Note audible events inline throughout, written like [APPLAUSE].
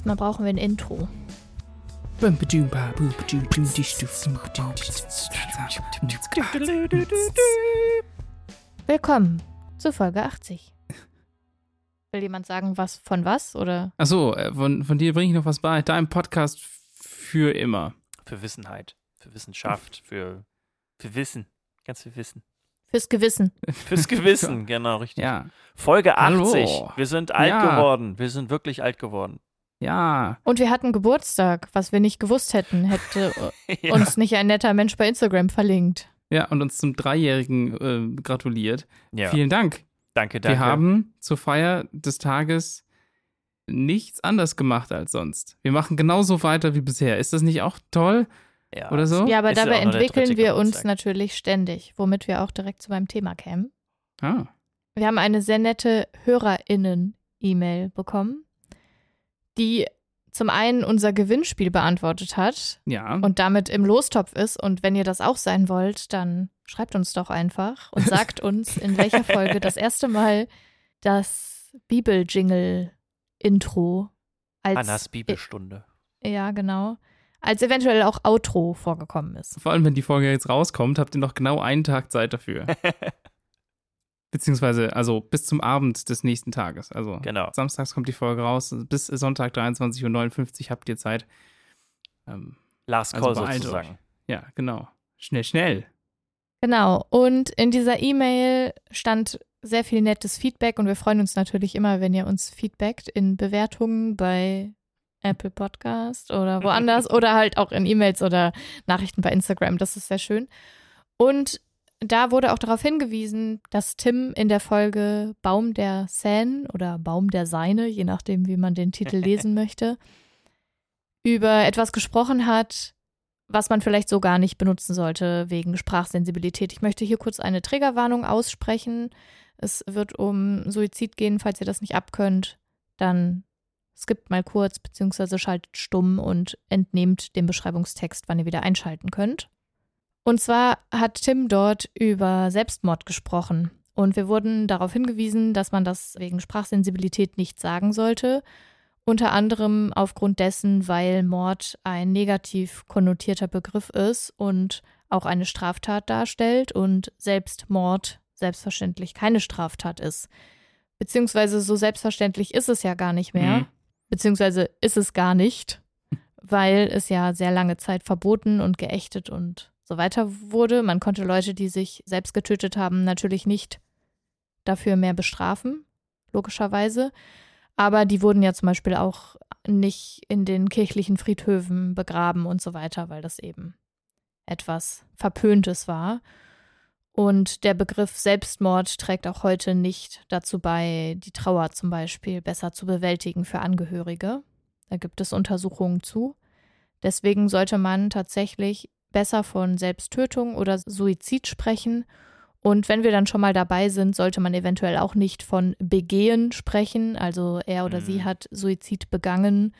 erstmal brauchen wir ein Intro. Willkommen zu Folge 80. Will jemand sagen, was von was? Oder? Achso, äh, von, von dir bringe ich noch was bei. Dein Podcast für immer. Für Wissenheit, für Wissenschaft, für, für Wissen. Ganz viel Wissen. Fürs Gewissen. [LAUGHS] Fürs Gewissen, genau, richtig. Ja. Folge 80. Hallo. Wir sind alt Ja. geworden. Wir sind wirklich alt geworden. Ja. Und wir hatten Geburtstag, was wir nicht gewusst hätten, hätte [LAUGHS] Ja. uns nicht ein netter Mensch bei Instagram verlinkt. Ja, und uns zum Dreijährigen äh, gratuliert. ja. Vielen Dank. Danke, danke. Wir haben zur Feier des Tages nichts anders gemacht als sonst. Wir machen genauso weiter wie bisher. Ist das nicht auch toll? ja. Oder so? Ja, aber Ist dabei entwickeln wir uns natürlich ständig, womit wir auch direkt zu meinem Thema kämen. Ah. Wir haben eine sehr nette HörerInnen-E-Mail bekommen, die zum einen unser Gewinnspiel beantwortet hat Ja. und damit im Lostopf ist. Und wenn ihr das auch sein wollt, dann schreibt uns doch einfach und [LAUGHS] sagt uns, in welcher Folge das erste Mal das Bibel-Jingle-Intro als Annas Bibelstunde. ja genau als eventuell auch Outro vorgekommen ist. Vor allem, wenn die Folge jetzt rauskommt, habt ihr noch genau einen Tag Zeit dafür. [LAUGHS] Beziehungsweise, also bis zum Abend des nächsten Tages. Also Genau. samstags kommt die Folge raus. Bis Sonntag 23.59 Uhr habt ihr Zeit. Ähm, Last Also Call beeilt sozusagen. ja, genau. Schnell, schnell. Genau. Und in dieser E-Mail stand sehr viel nettes Feedback und wir freuen uns natürlich immer, wenn ihr uns feedbackt in Bewertungen bei Apple Podcast oder woanders [LAUGHS] oder halt auch in E-Mails oder Nachrichten bei Instagram. Das ist sehr schön. Und da wurde auch darauf hingewiesen, dass Tim in der Folge Baum der Seine oder Baum der Seine, je nachdem, wie man den Titel lesen [LAUGHS] möchte, über etwas gesprochen hat, was man vielleicht so gar nicht benutzen sollte wegen Sprachsensibilität. Ich möchte hier kurz eine Triggerwarnung aussprechen. Es wird um Suizid gehen. Falls ihr das nicht abkönnt, dann skippt mal kurz beziehungsweise schaltet stumm und entnehmt den Beschreibungstext, wann ihr wieder einschalten könnt. Und zwar hat Tim dort über Selbstmord gesprochen. Und wir wurden darauf hingewiesen, dass man das wegen Sprachsensibilität nicht sagen sollte. Unter anderem aufgrund dessen, weil Mord ein negativ konnotierter Begriff ist und auch eine Straftat darstellt und Selbstmord selbstverständlich keine Straftat ist. Beziehungsweise so selbstverständlich ist es ja gar nicht mehr. Mhm. Beziehungsweise ist es gar nicht, weil es ja sehr lange Zeit verboten und geächtet und so weiter wurde. Man konnte Leute, die sich selbst getötet haben, natürlich nicht dafür mehr bestrafen, logischerweise. Aber die wurden ja zum Beispiel auch nicht in den kirchlichen Friedhöfen begraben und so weiter, weil das eben etwas Verpöntes war. Und der Begriff Selbstmord trägt auch heute nicht dazu bei, die Trauer zum Beispiel besser zu bewältigen für Angehörige. Da gibt es Untersuchungen zu. Deswegen sollte man tatsächlich besser von Selbsttötung oder Suizid sprechen. Und wenn wir dann schon mal dabei sind, sollte man eventuell auch nicht von Begehen sprechen. Also er oder Mhm. sie hat Suizid begangen,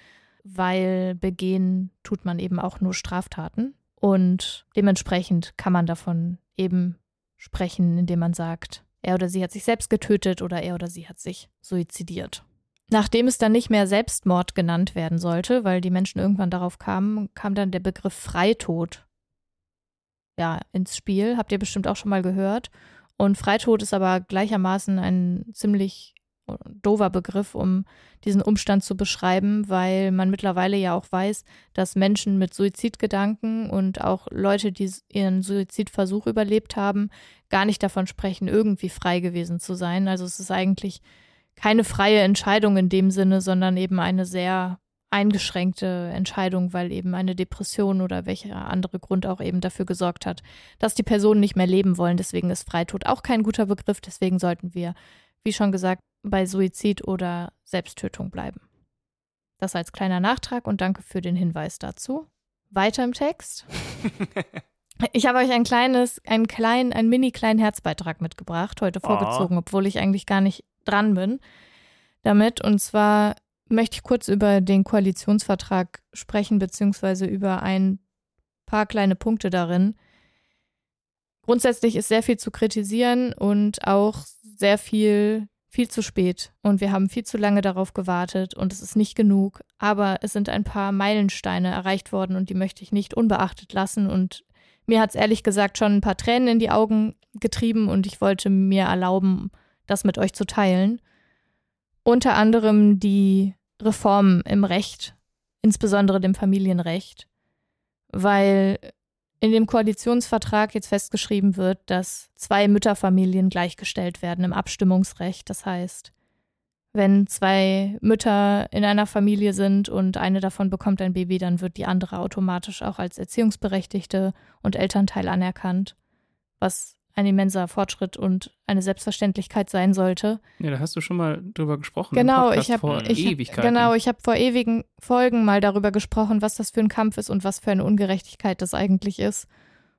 weil begehen tut man eben auch nur Straftaten. Und dementsprechend kann man davon eben sprechen, indem man sagt, er oder sie hat sich selbst getötet oder er oder sie hat sich suizidiert. Nachdem es dann nicht mehr Selbstmord genannt werden sollte, weil die Menschen irgendwann darauf kamen, kam dann der Begriff Freitod ja ins Spiel. Habt ihr bestimmt auch schon mal gehört. Und Freitod ist aber gleichermaßen ein ziemlich doofer Begriff, um diesen Umstand zu beschreiben, weil man mittlerweile ja auch weiß, dass Menschen mit Suizidgedanken und auch Leute, die ihren Suizidversuch überlebt haben, gar nicht davon sprechen, irgendwie frei gewesen zu sein. Also es ist eigentlich keine freie Entscheidung in dem Sinne, sondern eben eine sehr eingeschränkte Entscheidung, weil eben eine Depression oder welcher andere Grund auch eben dafür gesorgt hat, dass die Personen nicht mehr leben wollen. Deswegen ist Freitod auch kein guter Begriff. Deswegen sollten wir, wie schon gesagt, bei Suizid oder Selbsttötung bleiben. Das als kleiner Nachtrag und danke für den Hinweis dazu. Weiter im Text. [LAUGHS] Ich habe euch ein kleines, einen kleinen, einen mini kleinen Herzbeitrag mitgebracht, heute Oh. vorgezogen, obwohl ich eigentlich gar nicht dran bin damit. Und zwar möchte ich kurz über den Koalitionsvertrag sprechen, beziehungsweise über ein paar kleine Punkte darin. Grundsätzlich ist sehr viel zu kritisieren und auch sehr viel viel zu spät und wir haben viel zu lange darauf gewartet und es ist nicht genug, aber es sind ein paar Meilensteine erreicht worden und die möchte ich nicht unbeachtet lassen und mir hat es ehrlich gesagt schon ein paar Tränen in die Augen getrieben und ich wollte mir erlauben, das mit euch zu teilen. Unter anderem die Reformen im Recht, insbesondere dem Familienrecht, weil in dem Koalitionsvertrag jetzt festgeschrieben wird, dass zwei Mütterfamilien gleichgestellt werden im Abstimmungsrecht. Das heißt, wenn zwei Mütter in einer Familie sind und eine davon bekommt ein Baby, dann wird die andere automatisch auch als Erziehungsberechtigte und Elternteil anerkannt, was ein immenser Fortschritt und eine Selbstverständlichkeit sein sollte. Ja, da hast du schon mal drüber gesprochen. Genau, ich habe genau, ich habe vor ewigen Folgen mal darüber gesprochen, was das für ein Kampf ist und was für eine Ungerechtigkeit das eigentlich ist.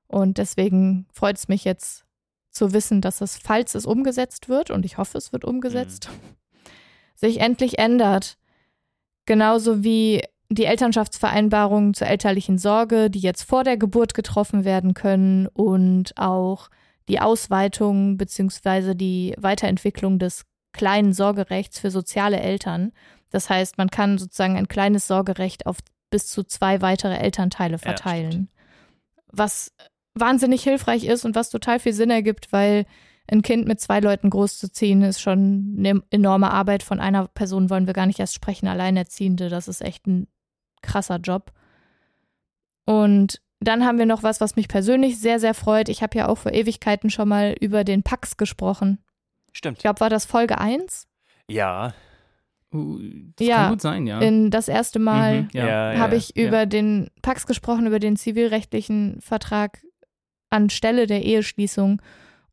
Und deswegen freut es mich jetzt zu wissen, dass es, falls es umgesetzt wird, und ich hoffe, es wird umgesetzt, mhm. [LAUGHS] sich endlich ändert. Genauso wie die Elternschaftsvereinbarungen zur elterlichen Sorge, die jetzt vor der Geburt getroffen werden können und auch die Ausweitung bzw. die Weiterentwicklung des kleinen Sorgerechts für soziale Eltern. Das heißt, man kann sozusagen ein kleines Sorgerecht auf bis zu zwei weitere Elternteile verteilen. Ja, was wahnsinnig hilfreich ist und was total viel Sinn ergibt, weil ein Kind mit zwei Leuten großzuziehen ist schon eine enorme Arbeit. Von einer Person wollen wir gar nicht erst sprechen, Alleinerziehende. Das ist echt ein krasser Job. Und dann haben wir noch was, was mich persönlich sehr, sehr freut. Ich habe ja auch vor Ewigkeiten schon mal über den Pax gesprochen. Stimmt. Ich glaube, war das Folge 1? Ja. Uh, das ja, kann gut sein, ja. In das erste Mal mhm, ja. ja, habe ich ja. über den Pax gesprochen, über den zivilrechtlichen Vertrag anstelle der Eheschließung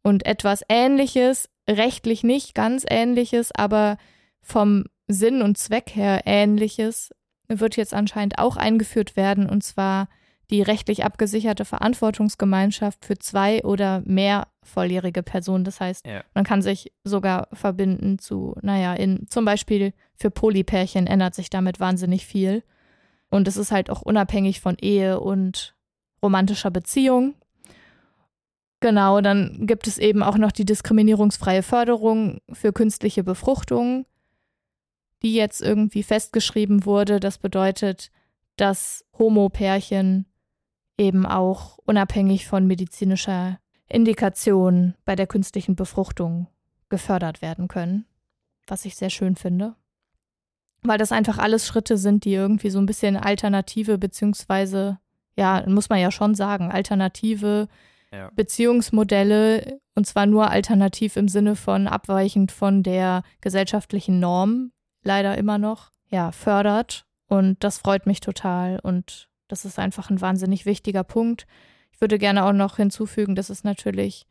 und etwas Ähnliches, rechtlich nicht ganz Ähnliches, aber vom Sinn und Zweck her Ähnliches wird jetzt anscheinend auch eingeführt werden und zwar die rechtlich abgesicherte Verantwortungsgemeinschaft für zwei oder mehr volljährige Personen. Das heißt, ja. man kann sich sogar verbinden zu, naja, in, zum Beispiel für Polypärchen ändert sich damit wahnsinnig viel. Und es ist halt auch unabhängig von Ehe und romantischer Beziehung. Genau, dann gibt es eben auch noch die diskriminierungsfreie Förderung für künstliche Befruchtung, die jetzt irgendwie festgeschrieben wurde. Das bedeutet, dass Homo-Pärchen eben auch unabhängig von medizinischer Indikation bei der künstlichen Befruchtung gefördert werden können, was ich sehr schön finde. Weil das einfach alles Schritte sind, die irgendwie so ein bisschen alternative, beziehungsweise, ja, muss man ja schon sagen, alternative ja. Beziehungsmodelle, und zwar nur alternativ im Sinne von abweichend von der gesellschaftlichen Norm, leider immer noch, ja, fördert. Und das freut mich total und das ist einfach ein wahnsinnig wichtiger Punkt. Ich würde gerne auch noch hinzufügen, dass es natürlich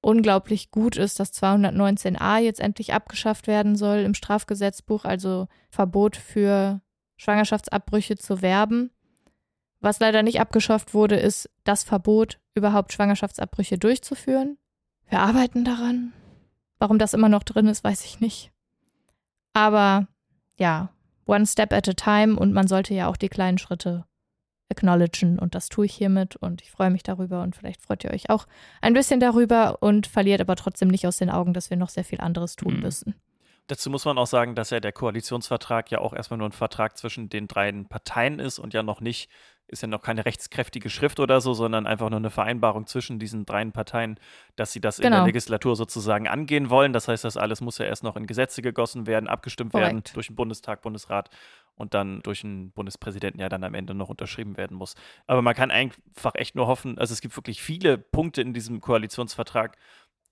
unglaublich gut ist, dass 219a jetzt endlich abgeschafft werden soll im Strafgesetzbuch, also Verbot für Schwangerschaftsabbrüche zu werben. Was leider nicht abgeschafft wurde, ist das Verbot, überhaupt Schwangerschaftsabbrüche durchzuführen. Wir arbeiten daran. Warum das immer noch drin ist, weiß ich nicht. Aber ja, one step at a time und man sollte ja auch die kleinen Schritte acknowledgen und das tue ich hiermit und ich freue mich darüber und vielleicht freut ihr euch auch ein bisschen darüber und verliert aber trotzdem nicht aus den Augen, dass wir noch sehr viel anderes tun mhm. müssen. Dazu muss man auch sagen, dass ja der Koalitionsvertrag ja auch erstmal nur ein Vertrag zwischen den drei Parteien ist und ja noch nicht, ist ja noch keine rechtskräftige Schrift oder so, sondern einfach nur eine Vereinbarung zwischen diesen drei Parteien, dass sie das genau. in der genau. Legislatur sozusagen angehen wollen. Das heißt, das alles muss ja erst noch in Gesetze gegossen werden, abgestimmt Korrekt. werden durch den Bundestag, Bundesrat und dann durch den Bundespräsidenten ja dann am Ende noch unterschrieben werden muss. Aber man kann einfach echt nur hoffen, also es gibt wirklich viele Punkte in diesem Koalitionsvertrag,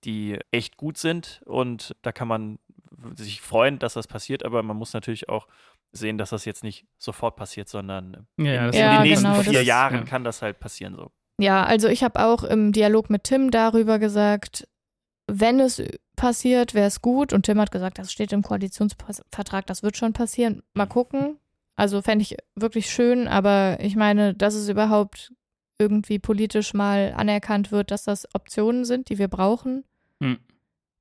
die echt gut sind und da kann man sich freuen, dass das passiert, aber man muss natürlich auch sehen, dass das jetzt nicht sofort passiert, sondern ja, in, in den nächsten genau, vier Jahren ja. kann das halt passieren so. Ja, also ich habe auch im Dialog mit Tim darüber gesagt, wenn es passiert, wäre es gut. Und Tim hat gesagt, das steht im Koalitionsvertrag, das wird schon passieren. Mal gucken. Also fände ich wirklich schön, aber ich meine, dass es überhaupt irgendwie politisch mal anerkannt wird, dass das Optionen sind, die wir brauchen, hm.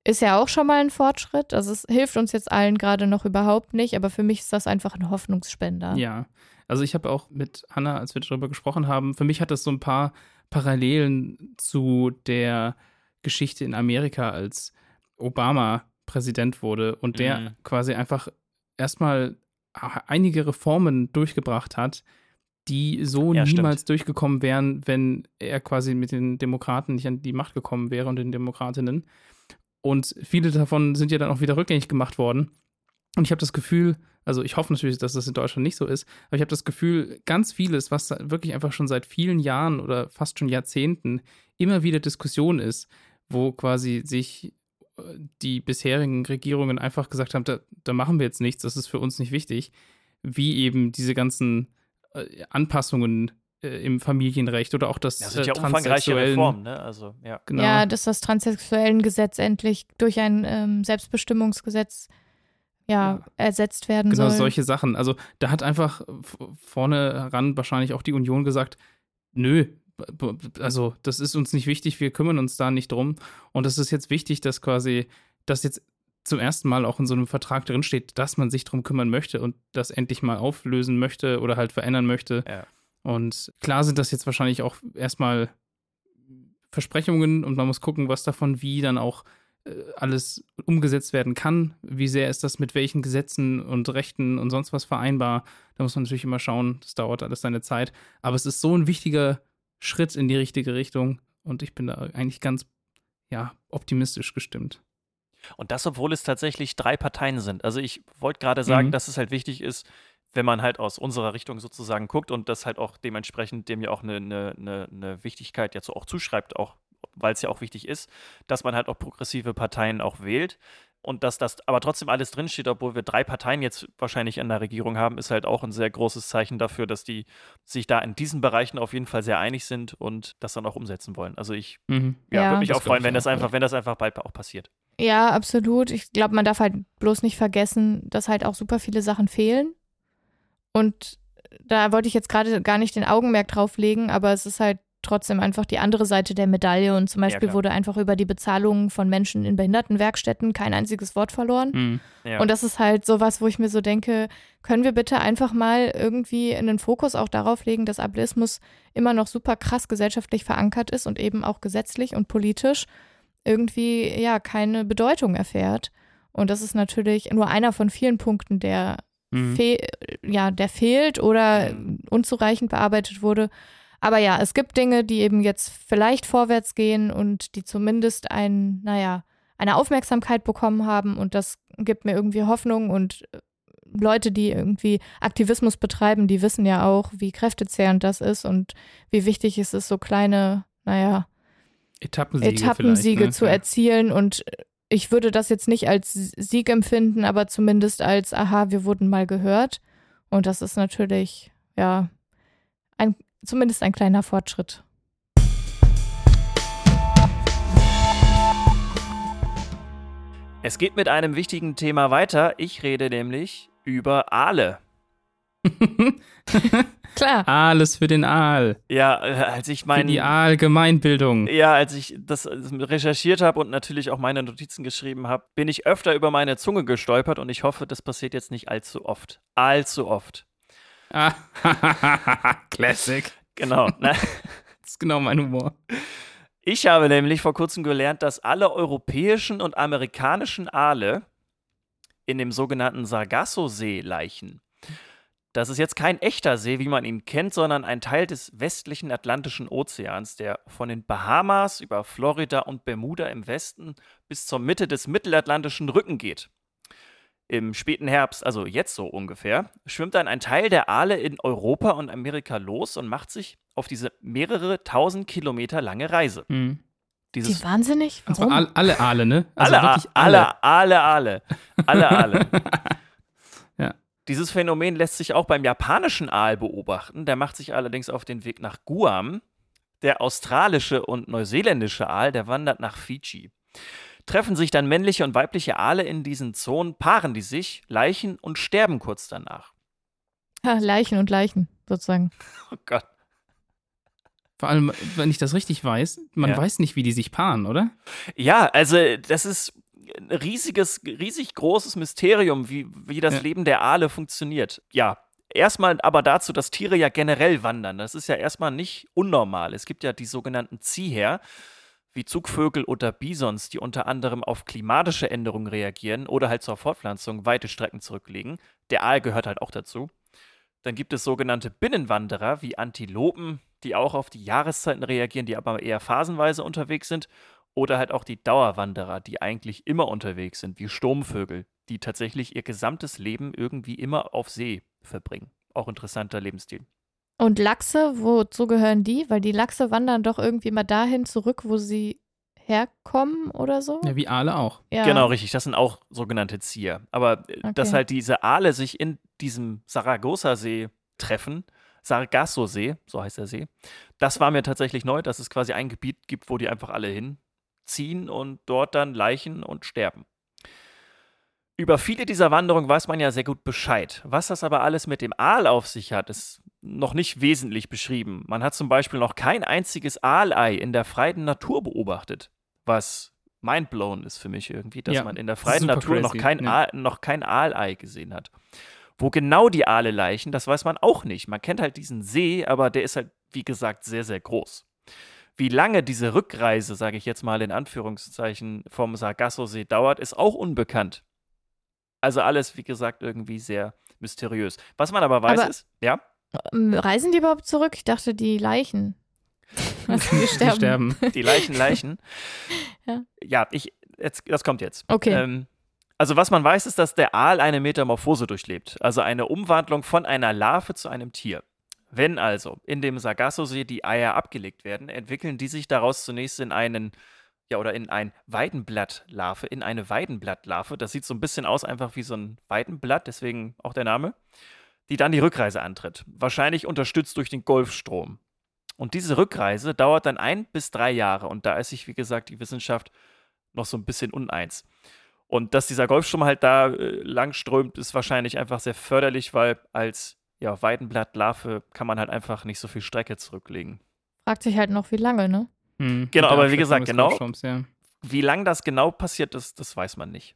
Ist ja auch schon mal ein Fortschritt. Also es hilft uns jetzt allen gerade noch überhaupt nicht, aber für mich ist das einfach ein Hoffnungsspender. Ja, also ich habe auch mit Hannah, als wir darüber gesprochen haben, für mich hat das so ein paar Parallelen zu der Geschichte in Amerika, als Obama Präsident wurde und der Mhm. quasi einfach erstmal einige Reformen durchgebracht hat, die so Ja, stimmt. niemals durchgekommen wären, wenn er quasi mit den Demokraten nicht an die Macht gekommen wäre und den Demokratinnen. Und viele davon sind ja dann auch wieder rückgängig gemacht worden. Und ich habe das Gefühl, also ich hoffe natürlich, dass das in Deutschland nicht so ist, aber ich habe das Gefühl, ganz vieles, was wirklich einfach schon seit vielen Jahren oder fast schon Jahrzehnten immer wieder Diskussion ist, wo quasi sich äh, die bisherigen Regierungen einfach gesagt haben, da, da machen wir jetzt nichts, das ist für uns nicht wichtig, wie eben diese ganzen äh, Anpassungen äh, im Familienrecht oder auch das Das sind äh, ja umfangreiche transsexuellen- Reformen, ne? Also, ja. Genau. Ja, dass das transsexuellen Gesetz endlich durch ein ähm, Selbstbestimmungsgesetz ja, Ja. ersetzt werden Genau, soll. solche Sachen. Also da hat einfach vorne heran wahrscheinlich auch die Union gesagt, nö, also das ist uns nicht wichtig, wir kümmern uns da nicht drum. Und es ist jetzt wichtig, dass quasi das jetzt zum ersten Mal auch in so einem Vertrag drinsteht, dass man sich drum kümmern möchte und das endlich mal auflösen möchte oder halt verändern möchte. Ja. Und klar sind das jetzt wahrscheinlich auch erstmal Versprechungen und man muss gucken, was davon wie dann auch äh, alles umgesetzt werden kann. Wie sehr ist das mit welchen Gesetzen und Rechten und sonst was vereinbar? Da muss man natürlich immer schauen. Das dauert alles seine Zeit. Aber es ist so ein wichtiger Schritt in die richtige Richtung und ich bin da eigentlich ganz ja, optimistisch gestimmt. Und das, obwohl es tatsächlich drei Parteien sind. Also ich wollte gerade sagen, Mhm. dass es halt wichtig ist, wenn man halt aus unserer Richtung sozusagen guckt und das halt auch dementsprechend dem ja auch eine, eine, eine, Wichtigkeit jetzt auch zuschreibt, auch weil es ja auch wichtig ist, dass man halt auch progressive Parteien auch wählt. Und dass das aber trotzdem alles drinsteht, obwohl wir drei Parteien jetzt wahrscheinlich in der Regierung haben, ist halt auch ein sehr großes Zeichen dafür, dass die sich da in diesen Bereichen auf jeden Fall sehr einig sind und das dann auch umsetzen wollen. Also ich Mhm. ja, Ja. würde mich auch freuen, ich wenn das einfach, wenn das einfach bald auch passiert. Ja, absolut. Ich glaube, man darf halt bloß nicht vergessen, dass halt auch super viele Sachen fehlen. Und da wollte ich jetzt gerade gar nicht den Augenmerk drauf legen, aber es ist halt trotzdem einfach die andere Seite der Medaille. Und zum Ja, Beispiel klar. wurde einfach über die Bezahlung von Menschen in Behindertenwerkstätten kein einziges Wort verloren. Mhm. Ja. Und das ist halt sowas, wo ich mir so denke, können wir bitte einfach mal irgendwie in den Fokus auch darauf legen, dass Ableismus immer noch super krass gesellschaftlich verankert ist und eben auch gesetzlich und politisch irgendwie ja keine Bedeutung erfährt. Und das ist natürlich nur einer von vielen Punkten, der, Mhm. fe ja, der fehlt oder Mhm. unzureichend bearbeitet wurde. Aber ja, es gibt Dinge, die eben jetzt vielleicht vorwärts gehen und die zumindest ein, naja, eine Aufmerksamkeit bekommen haben und das gibt mir irgendwie Hoffnung und äh, Leute, die irgendwie Aktivismus betreiben, die wissen ja auch, wie kräftezehrend das ist und wie wichtig es ist, so kleine, naja, Etappensiege, Etappensiege ne? zu erzielen und ich würde das jetzt nicht als Sieg empfinden, aber zumindest als, aha, wir wurden mal gehört und das ist natürlich, ja, ein, zumindest ein kleiner Fortschritt. Es geht mit einem wichtigen Thema weiter. Ich rede nämlich über Aale. [LAUGHS] Klar. Alles für den Aal. Ja, äh, als ich Für mein, die Aalgemeinbildung. ja, als ich das recherchiert habe und natürlich auch meine Notizen geschrieben habe, bin ich öfter über meine Zunge gestolpert und ich hoffe, das passiert jetzt nicht allzu oft. Allzu oft. Ah, [LAUGHS] Classic. Genau. Ne? [LAUGHS] Das ist genau mein Humor. Ich habe nämlich vor kurzem gelernt, dass alle europäischen und amerikanischen Aale in dem sogenannten Sargasso-See laichen. Das ist jetzt kein echter See, wie man ihn kennt, sondern ein Teil des westlichen Atlantischen Ozeans, der von den Bahamas über Florida und Bermuda im Westen bis zur Mitte des mittelatlantischen Rücken geht. Im späten Herbst, also jetzt so ungefähr, schwimmt dann ein Teil der Aale in Europa und Amerika los und macht sich auf diese mehrere tausend Kilometer lange Reise. Mhm. Dieses Die wahnsinnig? Also Warum? all, alle Aale, ne? Also alle, wirklich alle, alle, alle, alle, alle. Ja. [LAUGHS] Dieses Phänomen lässt sich auch beim japanischen Aal beobachten. Der macht sich allerdings auf den Weg nach Guam. Der australische und neuseeländische Aal, der wandert nach Fidschi. Treffen sich dann männliche und weibliche Aale in diesen Zonen, paaren die sich, leichen und sterben kurz danach. Ja, Leichen und Leichen, sozusagen. [LAUGHS] Oh Gott. Vor allem, wenn ich das richtig weiß, man Ja. weiß nicht, wie die sich paaren, oder? Ja, also das ist riesiges, riesig großes Mysterium, wie, wie das Ja. Leben der Aale funktioniert. Ja, erstmal aber dazu, dass Tiere ja generell wandern. Das ist ja erstmal nicht unnormal. Es gibt ja die sogenannten Zieher. wie Zugvögel oder Bisons, die unter anderem auf klimatische Änderungen reagieren oder halt zur Fortpflanzung weite Strecken zurücklegen. Der Aal gehört halt auch dazu. Dann gibt es sogenannte Binnenwanderer wie Antilopen, die auch auf die Jahreszeiten reagieren, die aber eher phasenweise unterwegs sind. Oder halt auch die Dauerwanderer, die eigentlich immer unterwegs sind, wie Sturmvögel, die tatsächlich ihr gesamtes Leben irgendwie immer auf See verbringen. Auch interessanter Lebensstil. Und Lachse, wozu gehören die? Weil die Lachse wandern doch irgendwie mal dahin zurück, wo sie herkommen oder so. Ja, wie Aale auch. Ja. Genau, richtig. Das sind auch sogenannte Zieher. Aber äh, dass Okay. halt diese Aale sich in diesem Saragossa-See treffen, Sargasso-See, so heißt der See, das war mir tatsächlich neu, dass es quasi ein Gebiet gibt, wo die einfach alle hinziehen und dort dann Leichen und sterben. Über viele dieser Wanderungen weiß man ja sehr gut Bescheid. Was das aber alles mit dem Aal auf sich hat, ist noch nicht wesentlich beschrieben. Man hat zum Beispiel noch kein einziges Aalei in der freien Natur beobachtet, was mindblown ist für mich irgendwie, dass Ja, man in der freien Natur noch kein, ja. Aal, noch kein Aalei gesehen hat. Wo genau die Aale laichen, das weiß man auch nicht. Man kennt halt diesen See, aber der ist halt, wie gesagt, sehr, sehr groß. Wie lange diese Rückreise, sage ich jetzt mal in Anführungszeichen, vom Sargasso-See dauert, ist auch unbekannt. Also alles, wie gesagt, irgendwie sehr mysteriös. Was man aber weiß Aber- ist, ja, Ähm, Reisen die überhaupt zurück? Ich dachte, die Leichen. [LAUGHS] Also die sterben. Die sterben. die Leichen, Leichen. [LAUGHS] Ja. ja, ich, jetzt, das kommt jetzt. Okay. Ähm, also was man weiß, ist, dass der Aal eine Metamorphose durchlebt, also eine Umwandlung von einer Larve zu einem Tier. Wenn also in dem Sargasso-See die Eier abgelegt werden, entwickeln die sich daraus zunächst in einen, ja, oder in ein Weidenblattlarve, in eine Weidenblattlarve. Das sieht so ein bisschen aus, einfach wie so ein Weidenblatt, deswegen auch der Name, die dann die Rückreise antritt. Wahrscheinlich unterstützt durch den Golfstrom. Und diese Rückreise dauert dann ein bis drei Jahre und da ist sich, wie gesagt, die Wissenschaft noch so ein bisschen uneins. Und dass dieser Golfstrom halt da äh, lang strömt, ist wahrscheinlich einfach sehr förderlich, weil als ja, Weidenblattlarve kann man halt einfach nicht so viel Strecke zurücklegen. Fragt sich halt noch, wie lange, ne? Hm, Genau, aber wie gesagt, genau. Ja. Wie lang das genau passiert ist, das weiß man nicht.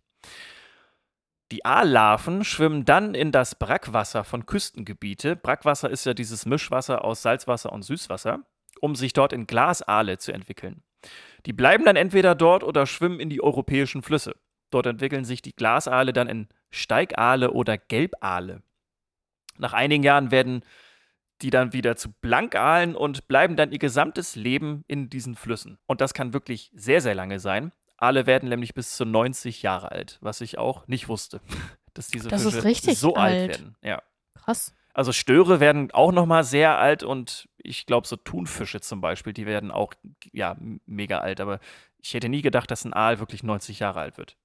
Die Aallarven schwimmen dann in das Brackwasser von Küstengebiete. Brackwasser ist ja dieses Mischwasser aus Salzwasser und Süßwasser, um sich dort in Glasaale zu entwickeln. Die bleiben dann entweder dort oder schwimmen in die europäischen Flüsse. Dort entwickeln sich die Glasaale dann in Steigaale oder Gelbaale. Nach einigen Jahren werden die dann wieder zu Blankaalen und bleiben dann ihr gesamtes Leben in diesen Flüssen. Und das kann wirklich sehr, sehr lange sein. Aale werden nämlich bis zu 90 Jahre alt, was ich auch nicht wusste, [LAUGHS] dass diese Das ist Fische richtig so alt. alt. werden. Ja. Krass. Also Störe werden auch noch mal sehr alt und ich glaube so Thunfische zum Beispiel, die werden auch ja mega alt. Aber ich hätte nie gedacht, dass ein Aal wirklich 90 Jahre alt wird.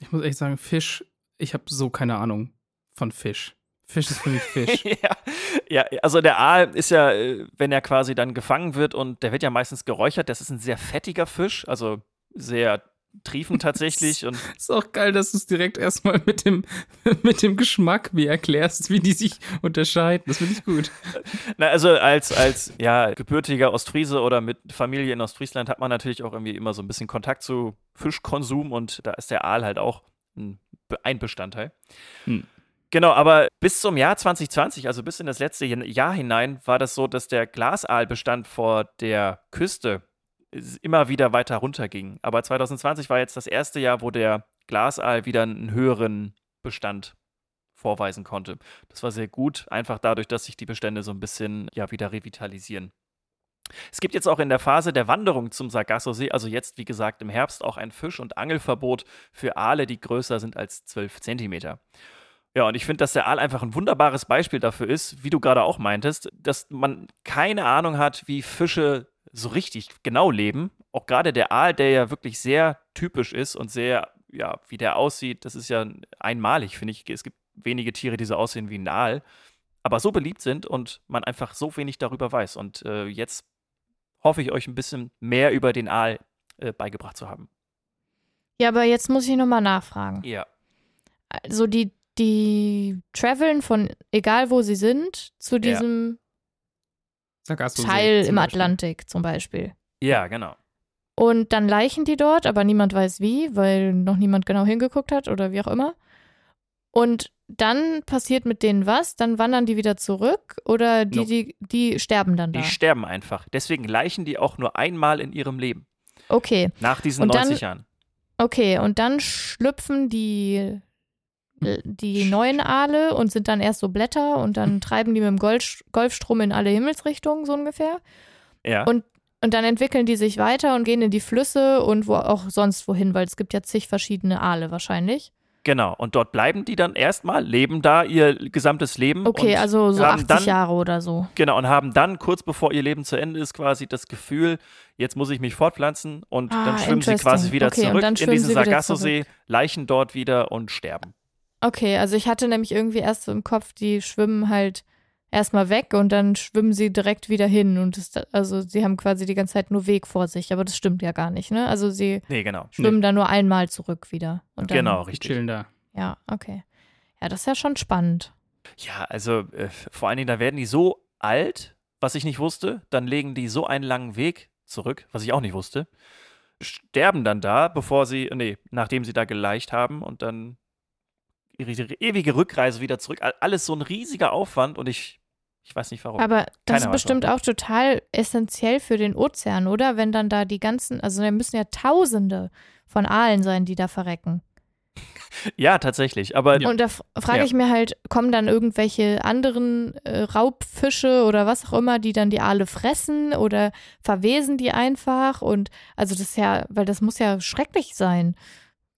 Ich muss echt sagen, Fisch, ich habe so keine Ahnung von Fisch. Fisch ist für mich Fisch. [LAUGHS] ja, ja, also der Aal ist ja, äh, wenn er quasi dann gefangen wird und der wird ja meistens geräuchert, das ist ein sehr fettiger Fisch, also sehr triefend [LAUGHS] tatsächlich und [LAUGHS] ist auch geil, dass du es direkt erstmal mit dem, mit dem Geschmack mir erklärst, wie die sich unterscheiden. Das finde ich gut. Na, also als, als ja, gebürtiger Ostfriese oder mit Familie in Ostfriesland hat man natürlich auch irgendwie immer so ein bisschen Kontakt zu Fischkonsum und da ist der Aal halt auch ein, ein Bestandteil. Hm. Genau, aber bis zum Jahr 2020, also bis in das letzte Jahr hinein, war das so, dass der Glasaalbestand vor der Küste immer wieder weiter runterging. Aber 2020 war jetzt das erste Jahr, wo der Glasaal wieder einen höheren Bestand vorweisen konnte. Das war sehr gut, einfach dadurch, dass sich die Bestände so ein bisschen ja wieder revitalisieren. Es gibt jetzt auch in der Phase der Wanderung zum Sargasso-See, also jetzt wie gesagt im Herbst, auch ein Fisch- und Angelverbot für Aale, die größer sind als 12 Zentimeter. Ja, und ich finde, dass der Aal einfach ein wunderbares Beispiel dafür ist, wie du gerade auch meintest, dass man keine Ahnung hat, wie Fische so richtig genau leben. Auch gerade der Aal, der ja wirklich sehr typisch ist und sehr, ja, wie der aussieht, das ist ja einmalig, finde ich. Es gibt wenige Tiere, die so aussehen wie ein Aal, aber so beliebt sind und man einfach so wenig darüber weiß. Und äh, jetzt hoffe ich euch ein bisschen mehr über den Aal äh, beigebracht zu haben. Ja, aber jetzt muss ich nochmal nachfragen. Ja. Also die, die traveln von egal wo sie sind zu Ja. diesem Sargasso Teil im Beispiel. Atlantik zum Beispiel. Ja, genau. Und dann leichen die dort, aber niemand weiß wie, weil noch niemand genau hingeguckt hat oder wie auch immer. Und dann passiert mit denen was? Dann wandern die wieder zurück oder die, Nope. die, die sterben dann da? Die sterben einfach. Deswegen leichen die auch nur einmal in ihrem Leben. Okay. Nach diesen Und dann- 90 Jahren. Okay, und dann schlüpfen die, die neuen Aale und sind dann erst so Blätter und dann [LAUGHS] treiben die mit dem Golf, Golfstrom in alle Himmelsrichtungen, so ungefähr. Ja. Und- Und dann entwickeln die sich weiter und gehen in die Flüsse und wo auch sonst wohin, weil es gibt ja zig verschiedene Aale wahrscheinlich. Genau, und dort bleiben die dann erstmal, leben da ihr gesamtes Leben. Okay, also so haben 80 dann, Jahre oder so. Genau, und haben dann kurz bevor ihr Leben zu Ende ist, quasi das Gefühl, jetzt muss ich mich fortpflanzen und Ah, dann schwimmen sie quasi wieder Okay, zurück in diesen Sargasso-See, leichen dort wieder und sterben. Okay, also ich hatte nämlich irgendwie erst so im Kopf, die schwimmen halt erstmal weg und dann schwimmen sie direkt wieder hin und das, also sie haben quasi die ganze Zeit nur Weg vor sich, aber das stimmt ja gar nicht, ne? Also sie Nee, genau. schwimmen dann nur einmal zurück wieder. Und dann, Genau, richtig. chillen da. Ja, okay. Ja, das ist ja schon spannend. Ja, also äh, vor allen Dingen, da werden die so alt, was ich nicht wusste, dann legen die so einen langen Weg zurück, was ich auch nicht wusste, sterben dann da, bevor sie, nee, nachdem sie da geleicht haben und dann ihre, ewige Rückreise wieder zurück. All- Alles so ein riesiger Aufwand und ich, ich weiß nicht warum. Aber das ist Keiner weiß bestimmt auch total essentiell für den Ozean, oder? Wenn dann da die ganzen, also da müssen ja Tausende von Aalen sein, die da verrecken. [LAUGHS] ja, tatsächlich, aber Und da frage Ja. ich mir halt, kommen dann irgendwelche anderen äh, Raubfische oder was auch immer, die dann die Aale fressen oder verwesen die einfach? Und also das ist ja, weil das muss ja schrecklich sein,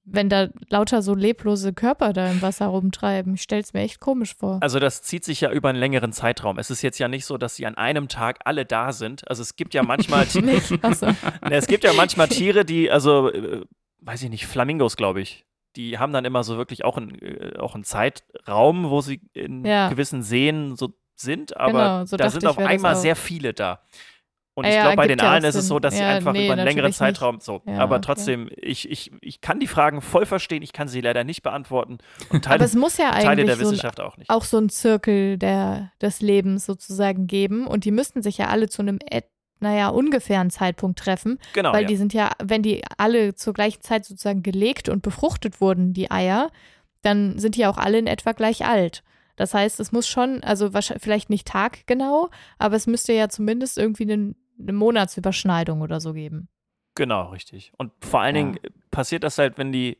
wenn da lauter so leblose Körper da im Wasser rumtreiben. Ich stelle es mir echt komisch vor. Also das zieht sich ja über einen längeren Zeitraum. Es ist jetzt ja nicht so, dass sie an einem Tag alle da sind. Also es gibt ja manchmal, [LAUGHS] Nicht? [LAUGHS] Es gibt ja manchmal Tiere, die, also, äh, weiß ich nicht, Flamingos, glaube ich. Die haben dann immer so wirklich auch einen, äh, auch einen Zeitraum, wo sie in Ja. gewissen Seen so sind, aber Genau, so da sind auf einmal sehr viele da. Und ich ja, glaube, bei den ja Aalen ist es so, dass sie Ja, einfach nee, über einen längeren natürlich nicht. Zeitraum so. Ja, aber okay. trotzdem, ich, ich, ich kann die Fragen voll verstehen, ich kann sie leider nicht beantworten. Und Aber Teile, es muss ja eigentlich der so ein, Wissenschaft auch nicht. auch so einen Zirkel der, des Lebens sozusagen geben. Und die müssten sich ja alle zu einem, naja, ungefähren Zeitpunkt treffen. Genau. Weil ja. die sind ja, wenn die alle zur gleichen Zeit sozusagen gelegt und befruchtet wurden, die Eier, dann sind die auch alle in etwa gleich alt. Das heißt, es muss schon, also wahrscheinlich, vielleicht nicht taggenau, aber es müsste ja zumindest irgendwie eine, eine Monatsüberschneidung oder so geben. Genau, richtig. Und vor allen Ja. Dingen passiert das halt, wenn die,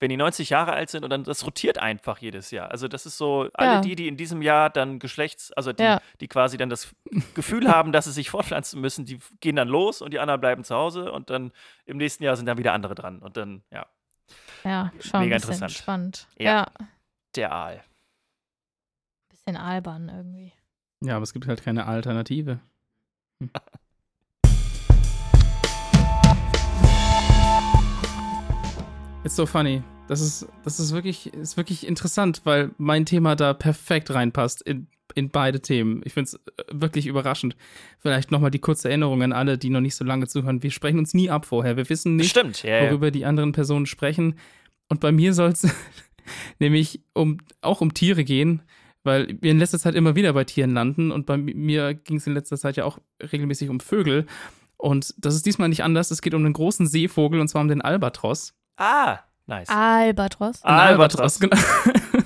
wenn die 90 Jahre alt sind und dann das rotiert einfach jedes Jahr. Also das ist so, alle Ja. die, die in diesem Jahr dann Geschlechts, also die, Ja. die quasi dann das Gefühl haben, dass sie sich fortpflanzen müssen, die gehen dann los und die anderen bleiben zu Hause und dann im nächsten Jahr sind dann wieder andere dran. Und dann, ja, Ja, schon Mega interessant. spannend. Ja. Ja. der Aal. Bisschen albern irgendwie. Ja, aber es gibt halt keine Alternative. Hm. [LAUGHS] It's so funny. Das ist, das ist wirklich, ist wirklich interessant, weil mein Thema da perfekt reinpasst in, in beide Themen. Ich finde es wirklich überraschend. Vielleicht nochmal die kurze Erinnerung an alle, die noch nicht so lange zuhören. Wir sprechen uns nie ab vorher. Wir wissen nicht, Stimmt, ja, ja. worüber die anderen Personen sprechen. Und bei mir soll es [LAUGHS] nämlich um, auch um Tiere gehen, weil wir in letzter Zeit immer wieder bei Tieren landen. Und bei mir ging es in letzter Zeit ja auch regelmäßig um Vögel. Und das ist diesmal nicht anders. Es geht um einen großen Seevogel und zwar um den Albatros. Ah, nice. Albatros. Ein Albatros. genau.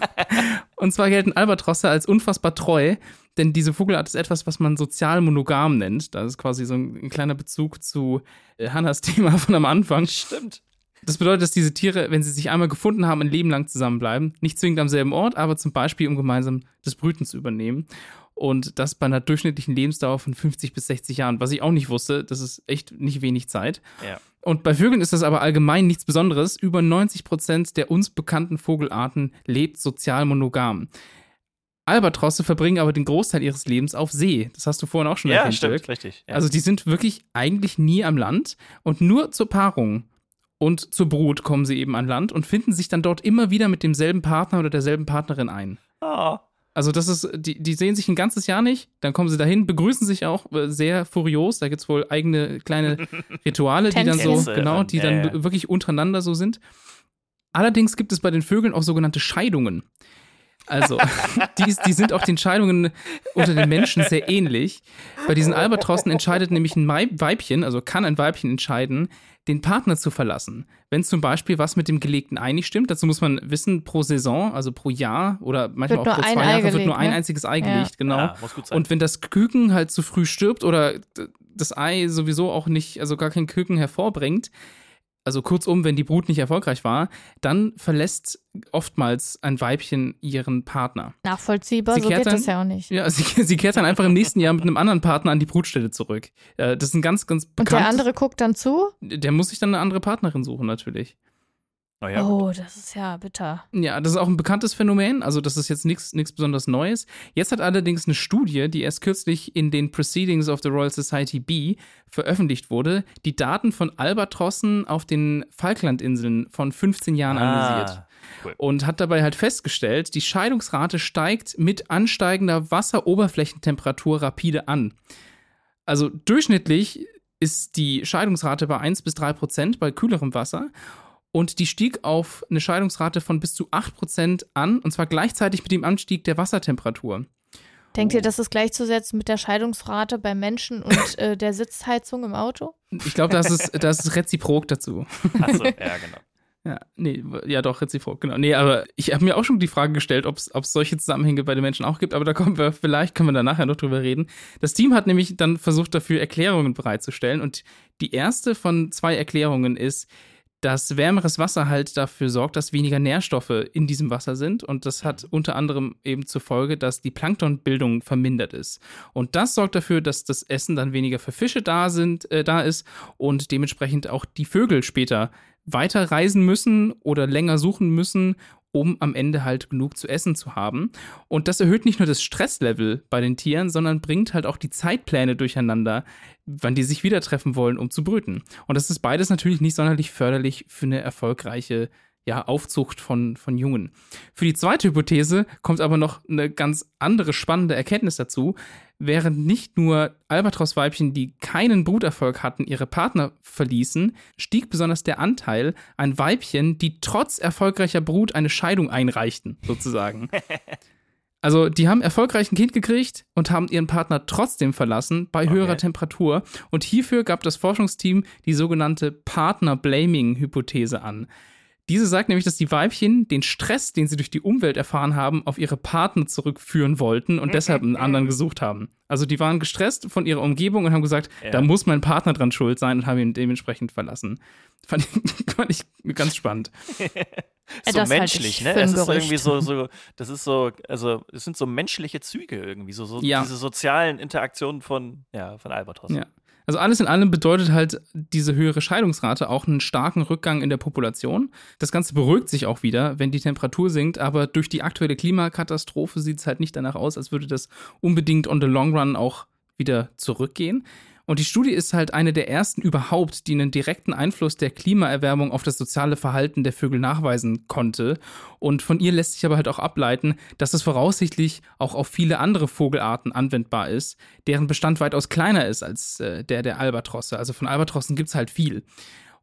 [LAUGHS] und zwar gelten Albatrosse als unfassbar treu, denn diese Vogelart ist etwas, was man sozial monogam nennt. Das ist quasi so ein, ein kleiner Bezug zu äh, Hannas [LAUGHS] Thema von am Anfang. Stimmt. Das bedeutet, dass diese Tiere, wenn sie sich einmal gefunden haben, ein Leben lang zusammenbleiben. Nicht zwingend am selben Ort, aber zum Beispiel, um gemeinsam das Brüten zu übernehmen. Und das bei einer durchschnittlichen Lebensdauer von 50 bis 60 Jahren. Was ich auch nicht wusste, das ist echt nicht wenig Zeit. Ja. Und bei Vögeln ist das aber allgemein nichts Besonderes. Über 90 Prozent der uns bekannten Vogelarten lebt sozial monogam. Albatrosse verbringen aber den Großteil ihres Lebens auf See. Das hast du vorhin auch schon Ja, erwähnt, stimmt, Dirk. richtig. Ja. Also die sind wirklich eigentlich nie am Land und nur zur Paarung und zur Brut kommen sie eben an Land und finden sich dann dort immer wieder mit demselben Partner oder derselben Partnerin ein. oh, Also das ist, die, die sehen sich ein ganzes Jahr nicht, dann kommen sie dahin, begrüßen sich auch äh, sehr furios. Da gibt es wohl eigene kleine [LAUGHS] Rituale, die dann so, genau, die dann wirklich untereinander so sind. Allerdings gibt es bei den Vögeln auch sogenannte Scheidungen. Also, [LAUGHS] die, die sind auch den Entscheidungen unter den Menschen sehr ähnlich. Bei diesen Albatrossen entscheidet nämlich ein Weibchen, also kann ein Weibchen entscheiden, den Partner zu verlassen. Wenn zum Beispiel was mit dem gelegten Ei nicht stimmt, dazu muss man wissen, pro Saison, also pro Jahr oder manchmal Wird auch pro zwei Ei Jahre wird gelegt, nur ein ne? einziges Ei Ja. gelegt, genau. Ja, sein. Und wenn das Küken halt zu früh stirbt oder das Ei sowieso auch nicht, also gar kein Küken hervorbringt, also kurzum, wenn die Brut nicht erfolgreich war, dann verlässt oftmals ein Weibchen ihren Partner. Nachvollziehbar, Sie so geht das dann- ja auch nicht. Ja, sie, [LAUGHS] sie kehrt dann einfach im nächsten Jahr mit einem anderen Partner an die Brutstelle zurück. Äh, Das ist ein ganz, ganz Und der bekannt. andere guckt dann zu? der muss sich dann eine andere Partnerin suchen, natürlich. Naja, gut. oh, das ist ja bitter. Ja, das ist auch ein bekanntes Phänomen, also das ist jetzt nichts nichts besonders Neues. Jetzt hat allerdings eine Studie, die erst kürzlich in den Proceedings of the Royal Society B veröffentlicht wurde, die Daten von Albatrossen auf den Falklandinseln von 15 Jahren analysiert. Ah, cool. Und hat dabei halt festgestellt, die Scheidungsrate steigt mit ansteigender Wasseroberflächentemperatur rapide an. Also durchschnittlich ist die Scheidungsrate bei 1 bis 3 Prozent bei kühlerem Wasser und die stieg auf eine Scheidungsrate von bis zu 8 Prozent an und zwar gleichzeitig mit dem Anstieg der Wassertemperatur. Denkt Oh. ihr, das ist gleichzusetzen mit der Scheidungsrate bei Menschen und [LAUGHS] äh, der Sitzheizung im Auto? Ich glaube, das ist, das ist reziprok dazu. Achso, ja, genau. Ja, nee, ja doch, reziprok, genau. Nee, aber ich habe mir auch schon die Frage gestellt, ob es solche Zusammenhänge bei den Menschen auch gibt, aber da kommen wir, vielleicht können wir da nachher noch drüber reden. Das Team hat nämlich dann versucht, dafür Erklärungen bereitzustellen und die erste von zwei Erklärungen ist, dass wärmeres Wasser halt dafür sorgt, dass weniger Nährstoffe in diesem Wasser sind. Und das hat unter anderem eben zur Folge, dass die Planktonbildung vermindert ist. Und das sorgt dafür, dass das Essen dann weniger für Fische da sind, äh, da ist und dementsprechend auch die Vögel später weiter reisen müssen oder länger suchen müssen, um am Ende halt genug zu essen zu haben. Und das erhöht nicht nur das Stresslevel bei den Tieren, sondern bringt halt auch die Zeitpläne durcheinander, wann die sich wieder treffen wollen, um zu brüten. Und das ist beides natürlich nicht sonderlich förderlich für eine erfolgreiche ja, Aufzucht von, von Jungen. Für die zweite Hypothese kommt aber noch eine ganz andere spannende Erkenntnis dazu. Während nicht nur Albatrossweibchen, die keinen Bruterfolg hatten, ihre Partner verließen, stieg besonders der Anteil an Weibchen, die trotz erfolgreicher Brut eine Scheidung einreichten, sozusagen. [LAUGHS] Also, die haben erfolgreich ein Kind gekriegt und haben ihren Partner trotzdem verlassen bei höherer Okay. Temperatur. Und hierfür gab das Forschungsteam die sogenannte Partner-Blaming-Hypothese an. Diese sagt nämlich, dass die Weibchen den Stress, den sie durch die Umwelt erfahren haben, auf ihre Partner zurückführen wollten und deshalb einen anderen gesucht haben. Also die waren gestresst von ihrer Umgebung und haben gesagt, Ja. da muss mein Partner dran schuld sein und haben ihn dementsprechend verlassen. [LAUGHS] Fand ich, fand ich ganz spannend. Ja, [LAUGHS] so das menschlich, ich ne? Es ist irgendwie so, so, das ist so, also es sind so menschliche Züge irgendwie, so, so Ja. diese sozialen Interaktionen von, ja, von Albatros. Ja. Also alles in allem bedeutet halt diese höhere Scheidungsrate auch einen starken Rückgang in der Population. Das Ganze beruhigt sich auch wieder, wenn die Temperatur sinkt, aber durch die aktuelle Klimakatastrophe sieht es halt nicht danach aus, als würde das unbedingt on the long run auch wieder zurückgehen. Und die Studie ist halt eine der ersten überhaupt, die einen direkten Einfluss der Klimaerwärmung auf das soziale Verhalten der Vögel nachweisen konnte. Und von ihr lässt sich aber halt auch ableiten, dass es voraussichtlich auch auf viele andere Vogelarten anwendbar ist, deren Bestand weitaus kleiner ist als äh, der der Albatrosse. Also von Albatrossen gibt es halt viel.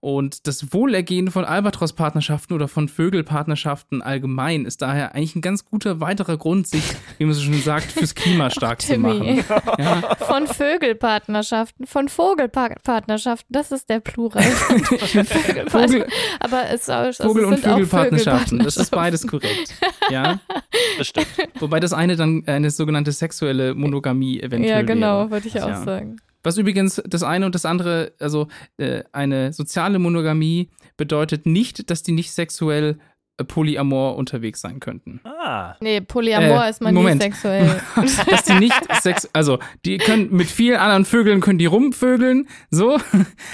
Und das Wohlergehen von Albatros-Partnerschaften oder von Vögelpartnerschaften allgemein ist daher eigentlich ein ganz guter weiterer Grund, sich, wie man so schon sagt, fürs Klima stark zu Timmy. machen. Ja, [LAUGHS] Von Vögelpartnerschaften, von Vogelpartnerschaften, das ist der Plural. [LAUGHS] Vogel, Aber es, also Vogel es und Vögelpartnerschaften, das ist beides korrekt. Ja, [LAUGHS] Das stimmt. wobei das eine dann eine sogenannte sexuelle Monogamie eventuell Ja, genau, würde ich Ja. auch sagen. Was übrigens das eine und das andere, also äh, eine soziale Monogamie bedeutet nicht, dass die nicht sexuell äh, polyamor unterwegs sein könnten. Ah, Nee, Polyamor Äh, ist man Moment. nie sexuell. [LAUGHS] dass die nicht sex, also die können mit vielen anderen Vögeln können die rumvögeln, so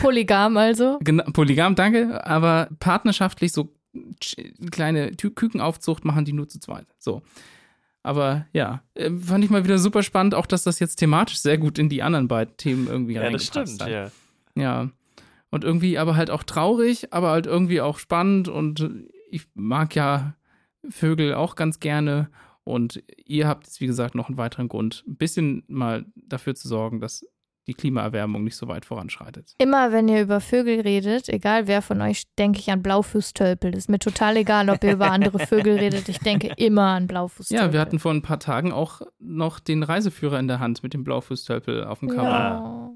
Polygam also. genau, polygam, danke, aber partnerschaftlich so ch- kleine Tü- Kükenaufzucht machen die nur zu zweit. So. Aber ja, äh, fand ich mal wieder super spannend, auch dass das jetzt thematisch sehr gut in die anderen beiden Themen irgendwie ja, das reingepasst stimmt, hat. ja. Ja. Und irgendwie aber halt auch traurig, aber halt irgendwie auch spannend und ich mag ja Vögel auch ganz gerne und ihr habt jetzt, wie gesagt, noch einen weiteren Grund, ein bisschen mal dafür zu sorgen, dass die Klimaerwärmung nicht so weit voranschreitet. Immer wenn ihr über Vögel redet, egal wer von euch, denke ich an Blaufußtölpel. Ist mir total egal, ob ihr über andere Vögel redet. Ich denke immer an Blaufußtölpel. Ja, wir hatten vor ein paar Tagen auch noch den Reiseführer in der Hand mit dem Blaufußtölpel auf dem Cover.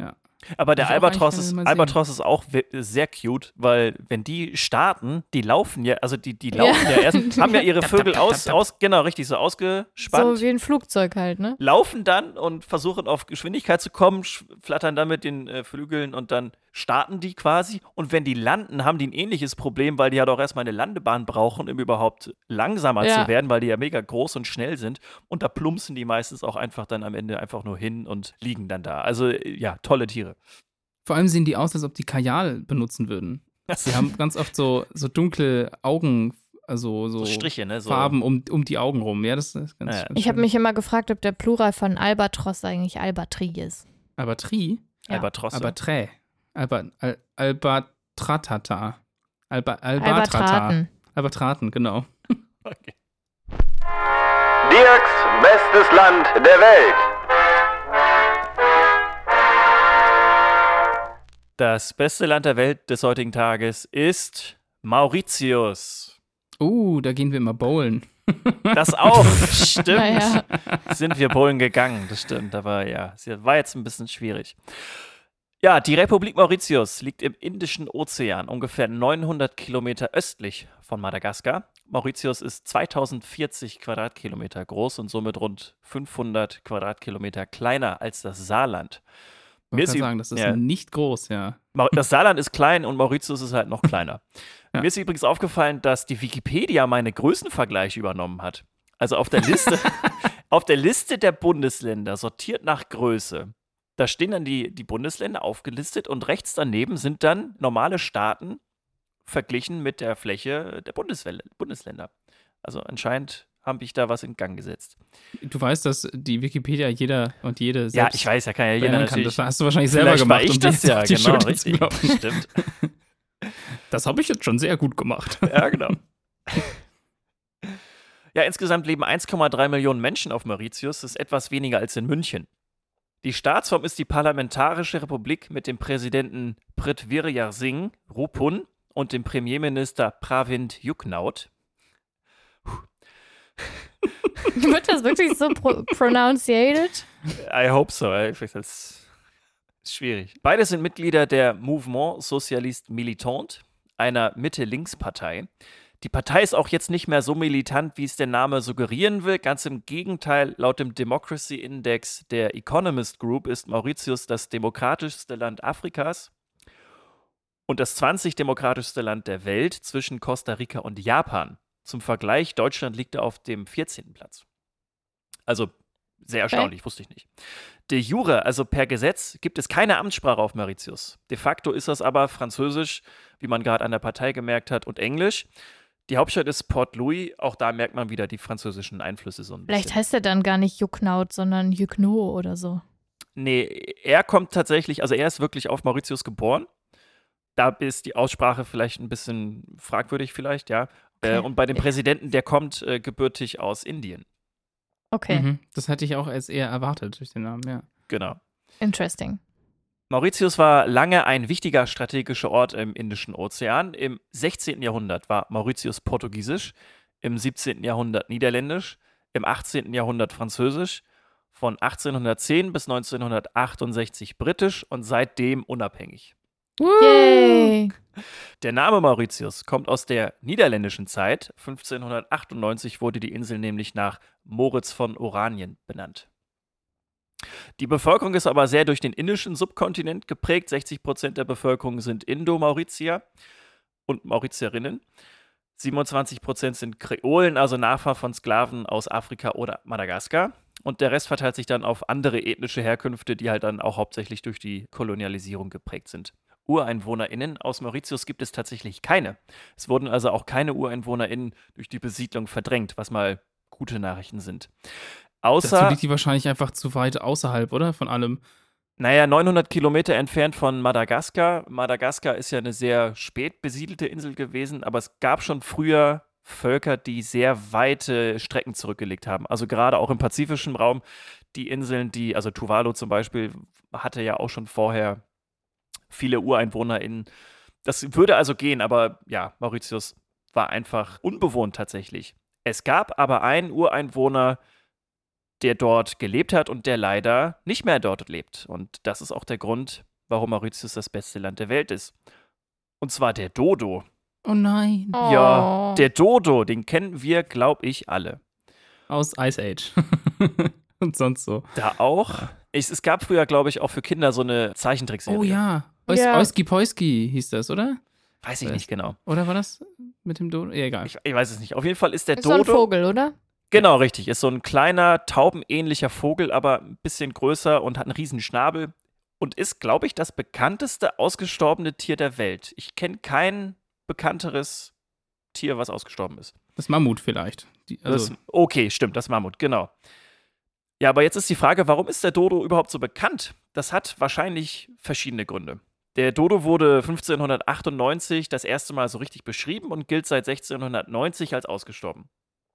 Ja. Aber der Albatros ist, Albatros ist auch sehr cute, weil wenn die starten, die laufen ja, also die, die laufen ja, erst, [LAUGHS] haben ja ihre Vögel aus, aus, genau, richtig, so ausgespannt. So wie ein Flugzeug halt, ne? laufen dann und versuchen auf Geschwindigkeit zu kommen, flattern dann mit den äh, Flügeln und dann starten die quasi. Und wenn die landen, haben die ein ähnliches Problem, weil die ja doch erstmal eine Landebahn brauchen, um überhaupt langsamer Ja. zu werden, weil die ja mega groß und schnell sind. Und da plumpsen die meistens auch einfach dann am Ende einfach nur hin und liegen dann da. Also äh, ja, tolle Tiere. Vor allem sehen die aus, als ob die Kajal benutzen würden. [LAUGHS] Sie haben ganz oft so, so dunkle Augen, also so, So Striche, ne? So. Farben um, um die Augen rum. Ja, das ist ganz, Ja, ganz Ich habe mich immer gefragt, ob der Plural von Albatros eigentlich Albatri ist. Aber Tri, Ja. Albatrosse. aber Trä. Alba, Al, Albatratata. Alba, Albatrata. Albatraten. Albatraten, genau. [LAUGHS] Okay. Dirks bestes Land der Welt. Das beste Land der Welt des heutigen Tages ist Mauritius. Uh, da gehen wir immer bowlen. [LAUGHS] Das auch, [LAUGHS] stimmt. Naja. Sind wir Polen gegangen, das stimmt. Aber ja, es war jetzt ein bisschen schwierig. Ja, die Republik Mauritius liegt im Indischen Ozean, ungefähr 900 Kilometer östlich von Madagaskar. Mauritius ist 2040 Quadratkilometer groß und somit rund 500 Quadratkilometer kleiner als das Saarland. Ich üb- sagen, das ist ja. nicht groß, ja. Das Saarland ist klein und Mauritius ist halt noch [LAUGHS] kleiner. Ja. Mir ist übrigens aufgefallen, dass die Wikipedia meine Größenvergleiche übernommen hat. Also auf der Liste, [LAUGHS] [LAUGHS] auf der Liste der Bundesländer sortiert nach Größe. Da stehen dann die, die Bundesländer aufgelistet und rechts daneben sind dann normale Staaten verglichen mit der Fläche der Bundesländer. Also anscheinend habe ich da was in Gang gesetzt. Du weißt, dass die Wikipedia jeder und jede selbst ja, ich weiß, ja, kann ja jeder kann. Das hast du wahrscheinlich selber gemacht. war ich um das ja, [LAUGHS] genau, Schulter richtig. Stimmt. [LAUGHS] Das habe ich jetzt schon sehr gut gemacht. [LAUGHS] Ja, genau. Ja, insgesamt leben 1,3 Millionen Menschen auf Mauritius. Das ist etwas weniger als in München. Die Staatsform ist die Parlamentarische Republik mit dem Präsidenten Prithvirya Singh Rupun und dem Premierminister Pravind Jugnauth. [LAUGHS] Wird das wirklich so pro pronunciated? I hope so. Vielleicht Das ist schwierig. Beide sind Mitglieder der Mouvement Socialiste Militant, einer Mitte-Links-Partei. Die Partei ist auch jetzt nicht mehr so militant, wie es der Name suggerieren will. Ganz im Gegenteil, laut dem Democracy Index der Economist Group ist Mauritius das demokratischste Land Afrikas und das 20 demokratischste Land der Welt zwischen Costa Rica und Japan. Zum Vergleich, Deutschland liegt da auf dem 14. Platz. Also sehr erstaunlich, wusste ich nicht. De jure, also per Gesetz, gibt es keine Amtssprache auf Mauritius. De facto ist das aber Französisch, wie man gerade an der Partei gemerkt hat, und Englisch. Die Hauptstadt ist Port Louis, auch da merkt man wieder die französischen Einflüsse so ein Vielleicht bisschen. heißt er dann gar nicht Jucknaut, sondern Jukno oder so. Nee, er kommt tatsächlich, also er ist wirklich auf Mauritius geboren. Da ist die Aussprache vielleicht ein bisschen fragwürdig, vielleicht, ja. Äh, Okay. und bei dem Präsidenten, der kommt äh, gebürtig aus Indien. Okay, Mhm. Das hätte ich auch als eher erwartet durch den Namen, ja. Genau. interesting. Mauritius war lange ein wichtiger strategischer Ort im Indischen Ozean. Im 16. Jahrhundert war Mauritius portugiesisch, im 17. Jahrhundert niederländisch, im 18. Jahrhundert französisch, von 1810 bis 1968 britisch und seitdem unabhängig. Yay! Der Name Mauritius kommt aus der niederländischen Zeit. 1598 wurde die Insel nämlich nach Moritz von Oranien benannt. Die Bevölkerung ist aber sehr durch den indischen Subkontinent geprägt. 60 Prozent der Bevölkerung sind Indo-Mauritier und Mauritierinnen. 27 Prozent sind Kreolen, also Nachfahren von Sklaven aus Afrika oder Madagaskar. Und der Rest verteilt sich dann auf andere ethnische Herkünfte, die halt dann auch hauptsächlich durch die Kolonialisierung geprägt sind. UreinwohnerInnen aus Mauritius gibt es tatsächlich keine. Es wurden also auch keine UreinwohnerInnen durch die Besiedlung verdrängt, was mal gute Nachrichten sind. Dazu Außer, liegt die wahrscheinlich einfach zu weit außerhalb, oder? Von allem. naja, 900 Kilometer entfernt von Madagaskar. Madagaskar ist ja eine sehr spät besiedelte Insel gewesen, aber es gab schon früher Völker, die sehr weite Strecken zurückgelegt haben. Also gerade auch im pazifischen Raum, die Inseln, die, also Tuvalu zum Beispiel, hatte ja auch schon vorher viele UreinwohnerInnen. Das würde also gehen, aber ja, Mauritius war einfach unbewohnt tatsächlich. Es gab aber einen Ureinwohner, der dort gelebt hat und der leider nicht mehr dort lebt. Und das ist auch der Grund, warum Mauritius das beste Land der Welt ist. Und zwar der Dodo. Oh nein. Oh. Ja, der Dodo, den kennen wir, glaube ich, alle. Aus Ice Age. [LAUGHS] und sonst so. Da auch. Ich, es gab früher, glaube ich, auch für Kinder so eine Zeichentrickserie. Oh ja. Eus Ja. Oiski Poiski hieß das, oder? Weiß ich nicht genau. Oder war das mit dem Dodo? Ja, egal. Ich, ich weiß es nicht. Auf jeden Fall ist der Ist so ein Dodo. Vogel, oder? Genau, richtig. Ist so ein kleiner, taubenähnlicher Vogel, aber ein bisschen größer und hat einen riesen Schnabel. Und ist, glaube ich, das bekannteste ausgestorbene Tier der Welt. Ich kenne kein bekannteres Tier, was ausgestorben ist. Das Mammut vielleicht. Die, also, das, okay, stimmt, das Mammut, genau. Ja, aber jetzt ist die Frage, warum ist der Dodo überhaupt so bekannt? Das hat wahrscheinlich verschiedene Gründe. Der Dodo wurde 1598 das erste Mal so richtig beschrieben und gilt seit 1690 als ausgestorben.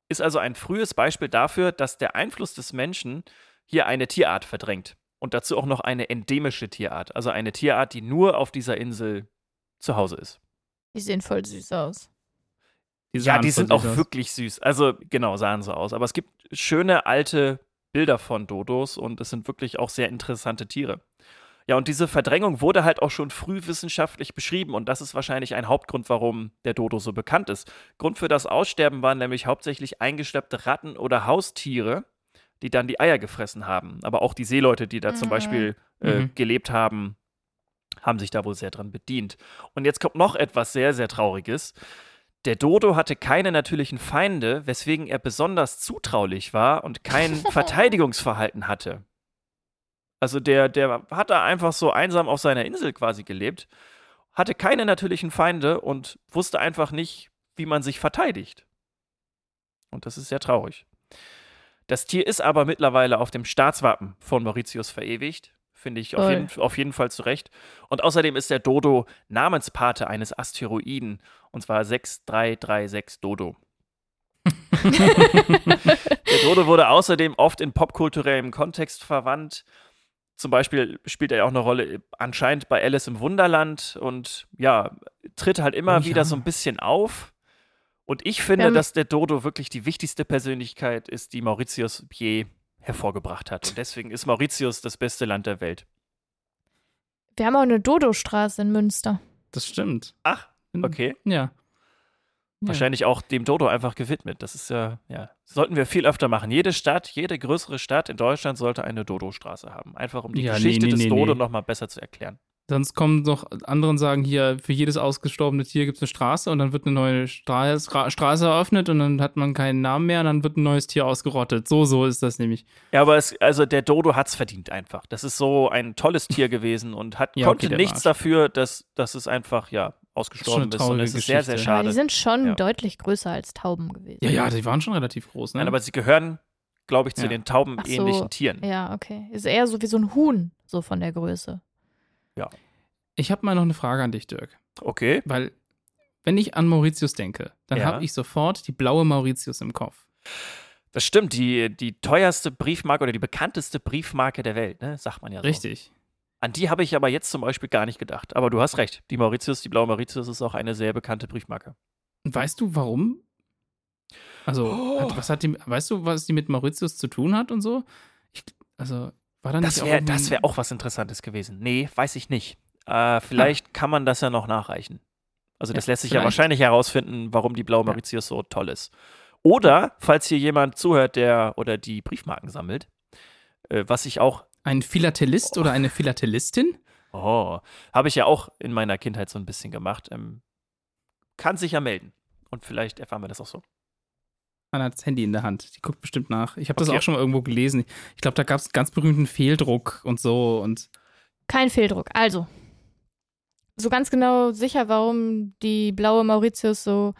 Ist also ein frühes Beispiel dafür, dass der Einfluss des Menschen hier eine Tierart verdrängt. Und dazu auch noch eine endemische Tierart, also eine Tierart, die nur auf dieser Insel zu Hause ist. Die sehen voll süß aus. die Ja, die sind auch aus. wirklich süß. Also genau, sahen so aus. Aber es gibt schöne alte Bilder von Dodos und es sind wirklich auch sehr interessante Tiere. Ja, und diese Verdrängung wurde halt auch schon früh wissenschaftlich beschrieben und das ist wahrscheinlich ein Hauptgrund, warum der Dodo so bekannt ist. Grund für das Aussterben waren nämlich hauptsächlich eingeschleppte Ratten oder Haustiere, die dann die Eier gefressen haben. Aber auch die Seeleute, die da zum Mhm. Beispiel äh, Mhm. gelebt haben, haben sich da wohl sehr dran bedient. Und jetzt kommt noch etwas sehr, sehr Trauriges. Der Dodo hatte keine natürlichen Feinde, weswegen er besonders zutraulich war und kein [LAUGHS] Verteidigungsverhalten hatte. Also der, der hat da einfach so einsam auf seiner Insel quasi gelebt, hatte keine natürlichen Feinde und wusste einfach nicht, wie man sich verteidigt. Und das ist sehr traurig. Das Tier ist aber mittlerweile auf dem Staatswappen von Mauritius verewigt. Finde ich auf jeden, auf jeden Fall zu Recht. Und außerdem ist der Dodo Namenspate eines Asteroiden. Und zwar 6336 Dodo. [LAUGHS] Der Dodo wurde außerdem oft in popkulturellem Kontext verwandt. Zum Beispiel spielt er ja auch eine Rolle anscheinend bei Alice im Wunderland und ja, tritt halt immer Oh ja. wieder so ein bisschen auf. Und ich finde, haben- dass der Dodo wirklich die wichtigste Persönlichkeit ist, die Mauritius je hervorgebracht hat. Und deswegen ist Mauritius das beste Land der Welt. Wir haben auch eine Dodo-Straße in Münster. Das stimmt. Ach, okay. Ja. Wahrscheinlich auch dem Dodo einfach gewidmet. Das ist ja, ja, sollten wir viel öfter machen. Jede Stadt, jede größere Stadt in Deutschland sollte eine Dodo-Straße haben. Einfach um die Ja, Geschichte nee, des nee, Dodo nee. nochmal besser zu erklären. Sonst kommen noch andere und sagen hier, für jedes ausgestorbene Tier gibt es eine Straße und dann wird eine neue Stra Stra Straße eröffnet und dann hat man keinen Namen mehr und dann wird ein neues Tier ausgerottet. So, so ist das nämlich. Ja, aber es, also der Dodo hat es verdient einfach. Das ist so ein tolles Tier gewesen und hat, Ja, konnte okay, nichts dafür, dass, dass es einfach, ja, ausgestorben eine ist. Und es ist sehr, sehr Geschichte. Aber die schade. sind schon Ja. deutlich größer als Tauben gewesen. Ja, ja, die waren schon relativ groß, ne? Nein, aber sie gehören, glaube ich, zu Ja. den taubenähnlichen so, Tieren. Ja, okay. Ist eher so wie so ein Huhn, so von der Größe. ich habe mal noch eine Frage an dich, Dirk. Okay. Weil, wenn ich an Mauritius denke, dann Ja. habe ich sofort die blaue Mauritius im Kopf. Das stimmt, die, die teuerste Briefmarke oder die bekannteste Briefmarke der Welt, ne? Sagt man ja so. Richtig. An die habe ich aber jetzt zum Beispiel gar nicht gedacht. Aber du hast recht. Die Mauritius, die blaue Mauritius ist auch eine sehr bekannte Briefmarke. Und weißt du, warum? Also, Oh. hat, was hat die, weißt du, was die mit Mauritius zu tun hat und so? Ich, also, war da nicht Das wäre irgendwie- das wär auch was Interessantes gewesen. Nee, weiß ich nicht. Äh, vielleicht kann man das ja noch nachreichen. Also das Ja, lässt sich ja wahrscheinlich herausfinden, warum die blaue Mauritius so toll ist. Oder, falls hier jemand zuhört, der oder die Briefmarken sammelt, äh, was ich auch, Ein Philatelist oder eine Philatelistin? oh, habe ich ja auch in meiner Kindheit so ein bisschen gemacht, ähm, kann sich ja melden. Und vielleicht erfahren wir das auch so. Anna hat das Handy in der Hand. Die guckt bestimmt nach. Ich habe das Okay. auch schon mal irgendwo gelesen. Ich glaube, da gab es einen ganz berühmten Fehldruck und so. Und Kein Fehldruck. Also, so ganz genau sicher, warum die blaue Mauritius so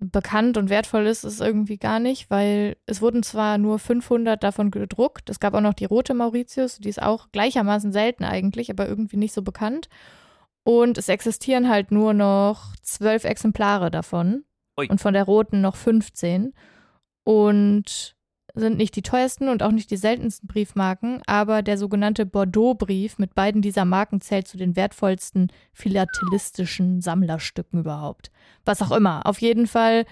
bekannt und wertvoll ist, ist irgendwie gar nicht, weil es wurden zwar nur 500 davon gedruckt, es gab auch noch die rote Mauritius, die ist auch gleichermaßen selten eigentlich, aber irgendwie nicht so bekannt. Und es existieren halt nur noch zwölf Exemplare davon. Ui. und von der roten noch 15 und sind nicht die teuersten und auch nicht die seltensten Briefmarken, aber der sogenannte Bordeaux-Brief mit beiden dieser Marken zählt zu den wertvollsten philatelistischen Sammlerstücken überhaupt. Was auch immer. Auf jeden Fall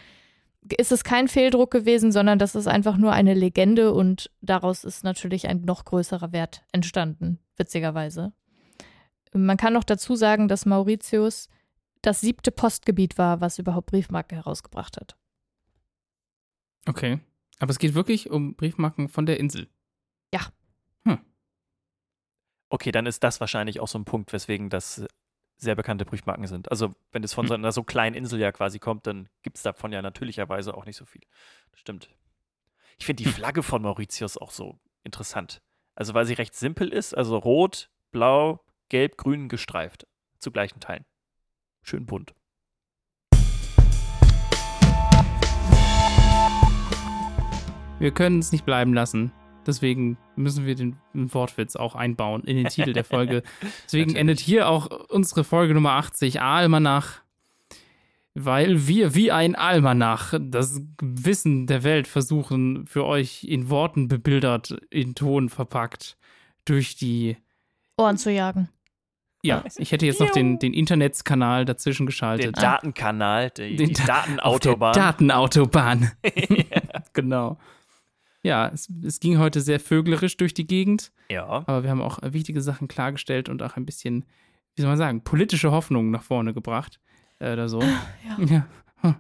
ist es kein Fehldruck gewesen, sondern das ist einfach nur eine Legende und daraus ist natürlich ein noch größerer Wert entstanden, witzigerweise. Man kann noch dazu sagen, dass Mauritius das siebte Postgebiet war, was überhaupt Briefmarken herausgebracht hat. Okay. Aber es geht wirklich um Briefmarken von der Insel. Okay, dann ist das wahrscheinlich auch so ein Punkt, weswegen das sehr bekannte Briefmarken sind. Also, wenn es von Hm. so einer so kleinen Insel ja quasi kommt, dann gibt es davon ja natürlicherweise auch nicht so viel. Das stimmt. Ich finde die Flagge von Mauritius auch so interessant. Also, weil sie recht simpel ist, also rot, blau, gelb, grün gestreift. Zu gleichen Teilen. Schön bunt. Wir können es nicht bleiben lassen. Deswegen müssen wir den Wortwitz auch einbauen in den Titel der Folge. [LAUGHS] Deswegen endet hier auch unsere Folge Nummer 80, Almanach. Weil wir wie ein Almanach das Wissen der Welt versuchen, für euch in Worten bebildert, in Ton verpackt, durch die. Ohren zu jagen. Ja, ich hätte jetzt noch den, den Internetskanal dazwischen Den geschaltet. Datenkanal, die, Den die Da- Datenautobahn. Auf der Datenautobahn. [LAUGHS] [LAUGHS] genau. Ja, es, es ging heute sehr vöglerisch durch die Gegend, ja. aber wir haben auch wichtige Sachen klargestellt und auch ein bisschen, wie soll man sagen, politische Hoffnungen nach vorne gebracht. Äh, oder so. Ja. [LAUGHS] Ja. Hm.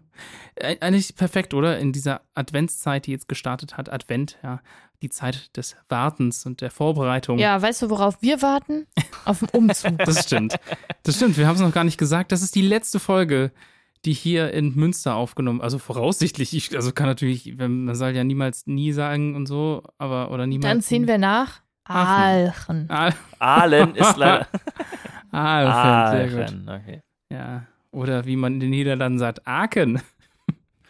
Äh, Eigentlich perfekt, oder? In dieser Adventszeit, die jetzt gestartet hat. Advent, ja. Die Zeit des Wartens und der Vorbereitung. Ja, weißt du, worauf wir warten? Auf den Umzug. [LAUGHS] Das stimmt. Das stimmt. Wir haben es noch gar nicht gesagt. Das ist die letzte Folge, die hier in Münster aufgenommen. Also voraussichtlich. Ich, also kann natürlich, man soll ja niemals nie sagen und so, aber oder niemals. Dann ziehen wir nach Aachen. Aachen. Aal, Aalen ist [LAUGHS] leider. Aalfen, sehr gut. Aachen, okay. Ja. Oder wie man in den Niederlanden sagt, Aachen.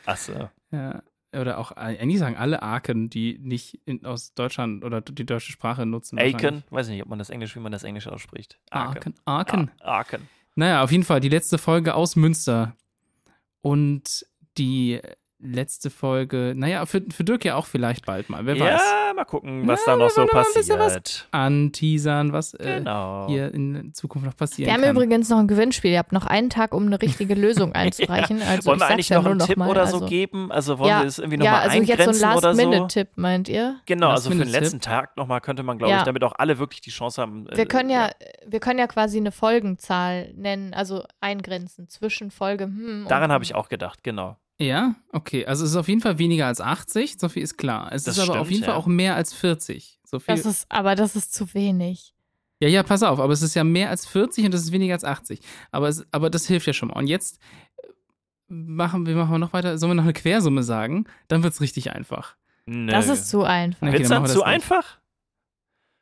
Achso. Ja. Oder auch, eigentlich sagen alle Aachen, die nicht in, aus Deutschland oder die deutsche Sprache nutzen. Aiken, weiß nicht, ob man das Englisch, wie man das Englisch ausspricht. Aachen. Aachen. Ah, Aachen. Naja, auf jeden Fall die letzte Folge aus Münster. Und die letzte Folge, naja, für, für Dirk ja auch vielleicht bald mal, wer weiß. Ja, mal gucken, was Na, da noch so wollen noch was passiert. Anteasern, was äh, Genau. hier in Zukunft noch passieren Wir haben kann. übrigens noch ein Gewinnspiel. Ihr habt noch einen Tag, um eine richtige Lösung [LAUGHS] einzureichen. Also wollen wir eigentlich ja noch nur einen noch Tipp mal. oder also, so geben? Also wollen ja, wir es irgendwie Ja, nochmal also jetzt so ein oder so? Last-Minute-Tipp, meint ihr? Genau, also für den Last-Minute-Tipp. letzten Tag nochmal könnte man, glaube Ja. ich, damit auch alle wirklich die Chance haben. äh, Wir können ja, wir können ja quasi eine Folgenzahl nennen, also eingrenzen zwischen Folge. Hm, Daran habe hm. ich auch gedacht, genau. Ja, okay. Also es ist auf jeden Fall weniger als 80, so viel ist klar. Es Das ist aber auf stimmt, jeden Fall ja. auch mehr als 40. So viel. Das ist, aber das ist zu wenig. Ja, ja, pass auf, aber es ist ja mehr als 40 und das ist weniger als 80. Aber, es, aber das hilft ja schon mal. Und jetzt äh, machen wir machen wir noch weiter. Sollen wir noch eine Quersumme sagen? Dann wird es richtig einfach. Nö. Das ist zu einfach. Okay, Wird's dann dann zu das nicht. einfach?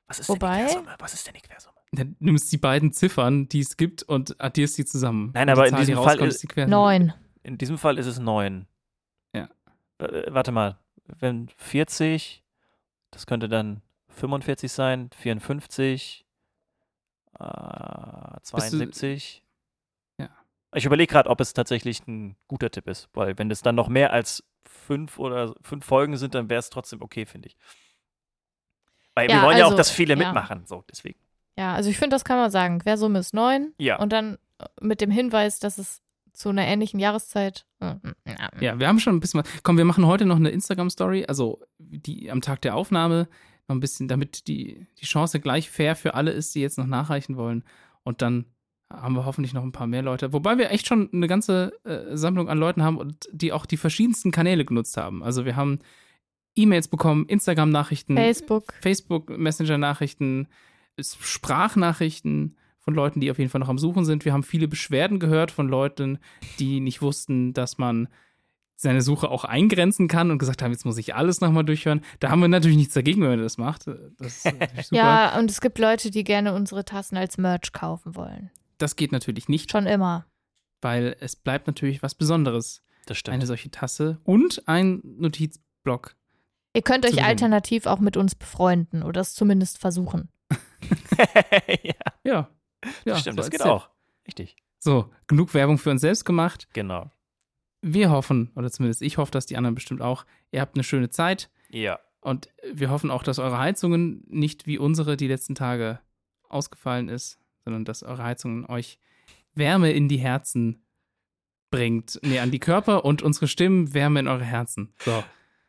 Was ist Wobei- denn die Quersumme? Was ist denn die Quersumme? Dann nimmst die beiden Ziffern, die es gibt, und addierst die zusammen. Nein, aber die in diesem Fall ist die Quersumme. Neun. In diesem Fall ist es 9. Ja. Äh, warte mal, wenn 40, das könnte dann 45 sein, 54, äh, du- 72. Ja. Ich überlege gerade, ob es tatsächlich ein guter Tipp ist, weil wenn es dann noch mehr als fünf oder fünf Folgen sind, dann wäre es trotzdem okay, finde ich. Weil Ja, wir wollen ja auch, also, dass viele ja. mitmachen, so deswegen. Ja, also ich finde, das kann man sagen. Quersumme ist neun. Ja. Und dann äh, mit dem Hinweis, dass es zu einer ähnlichen Jahreszeit. äh, Ja, wir haben schon ein bisschen was. Komm, wir machen heute noch eine Instagram-Story, also die am Tag der Aufnahme, noch ein bisschen, damit die, die Chance gleich fair für alle ist, die jetzt noch nachreichen wollen. Und dann haben wir hoffentlich noch ein paar mehr Leute. Wobei wir echt schon eine ganze äh, Sammlung an Leuten haben und die auch die verschiedensten Kanäle genutzt haben. Also wir haben E-Mails bekommen, Instagram-Nachrichten, Facebook. Facebook-Messenger-Nachrichten, Sprachnachrichten von Leuten, die auf jeden Fall noch am Suchen sind. Wir haben viele Beschwerden gehört von Leuten, die nicht wussten, dass man seine Suche auch eingrenzen kann und gesagt haben, jetzt muss ich alles nochmal durchhören. Da haben wir natürlich nichts dagegen, wenn man das macht. Das ist natürlich [LAUGHS] super. Ja, und es gibt Leute, die gerne unsere Tassen als Merch kaufen wollen. Das geht natürlich nicht, Schon immer. weil es bleibt natürlich was Besonderes. Das stimmt. Eine solche Tasse und ein Notizblock. Ihr könnt euch gewinnen. alternativ auch mit uns befreunden oder es zumindest versuchen. [LAUGHS] ja, Ja. Ja stimmt, so das geht Tipp. auch. Richtig. So, genug Werbung für uns selbst gemacht. Genau. wir hoffen, oder zumindest ich hoffe, dass die anderen bestimmt auch, ihr habt eine schöne Zeit. Ja. Und wir hoffen auch, dass eure Heizungen nicht wie unsere die letzten Tage ausgefallen ist, sondern dass eure Heizungen euch Wärme in die Herzen bringt. Nee, an die Körper und unsere Stimmen Wärme in eure Herzen. So.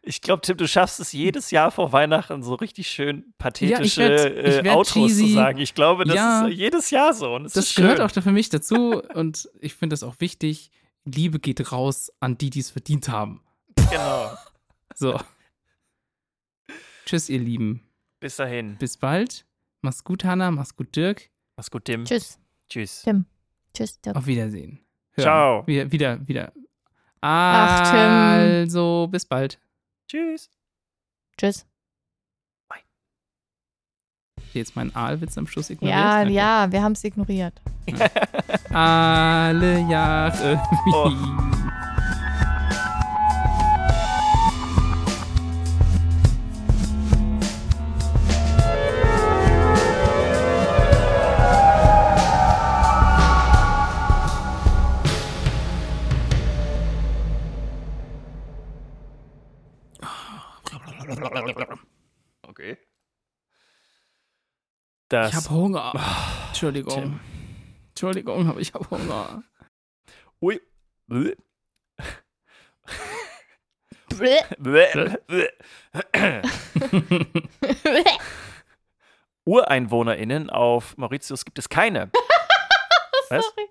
Ich glaube, Tim, du schaffst es jedes Jahr vor Weihnachten so richtig schön pathetische Ja, ich werd- ich äh, Outros cheesy. zu sagen. Ich glaube, das Ja. ist jedes Jahr so. Und es Das ist gehört auch für mich dazu [LAUGHS] und ich finde das auch wichtig. Liebe geht raus an die, die es verdient haben. Genau. [LAUGHS] So. Tschüss, ihr Lieben. Bis dahin. Bis bald. Mach's gut, Hanna. Mach's gut, Dirk. Mach's gut, Tim. Tschüss. Tschüss. Tim. Tschüss. Dirk. Auf Wiedersehen. Ciao. Wieder, wieder, wieder. Ach, Tim. Also, bis bald. Tschüss. Tschüss. Jetzt mein Aalwitz am Schluss ignoriert. Ja, Okay. ja, wir haben es [LAUGHS] ignoriert. Alle Jahre Oh. Das. Ich hab Hunger. Entschuldigung. Tim. Entschuldigung, aber ich hab Hunger. Ui. [LAUGHS] [LAUGHS] UreinwohnerInnen auf Mauritius gibt es keine. [LAUGHS] Was? Sorry.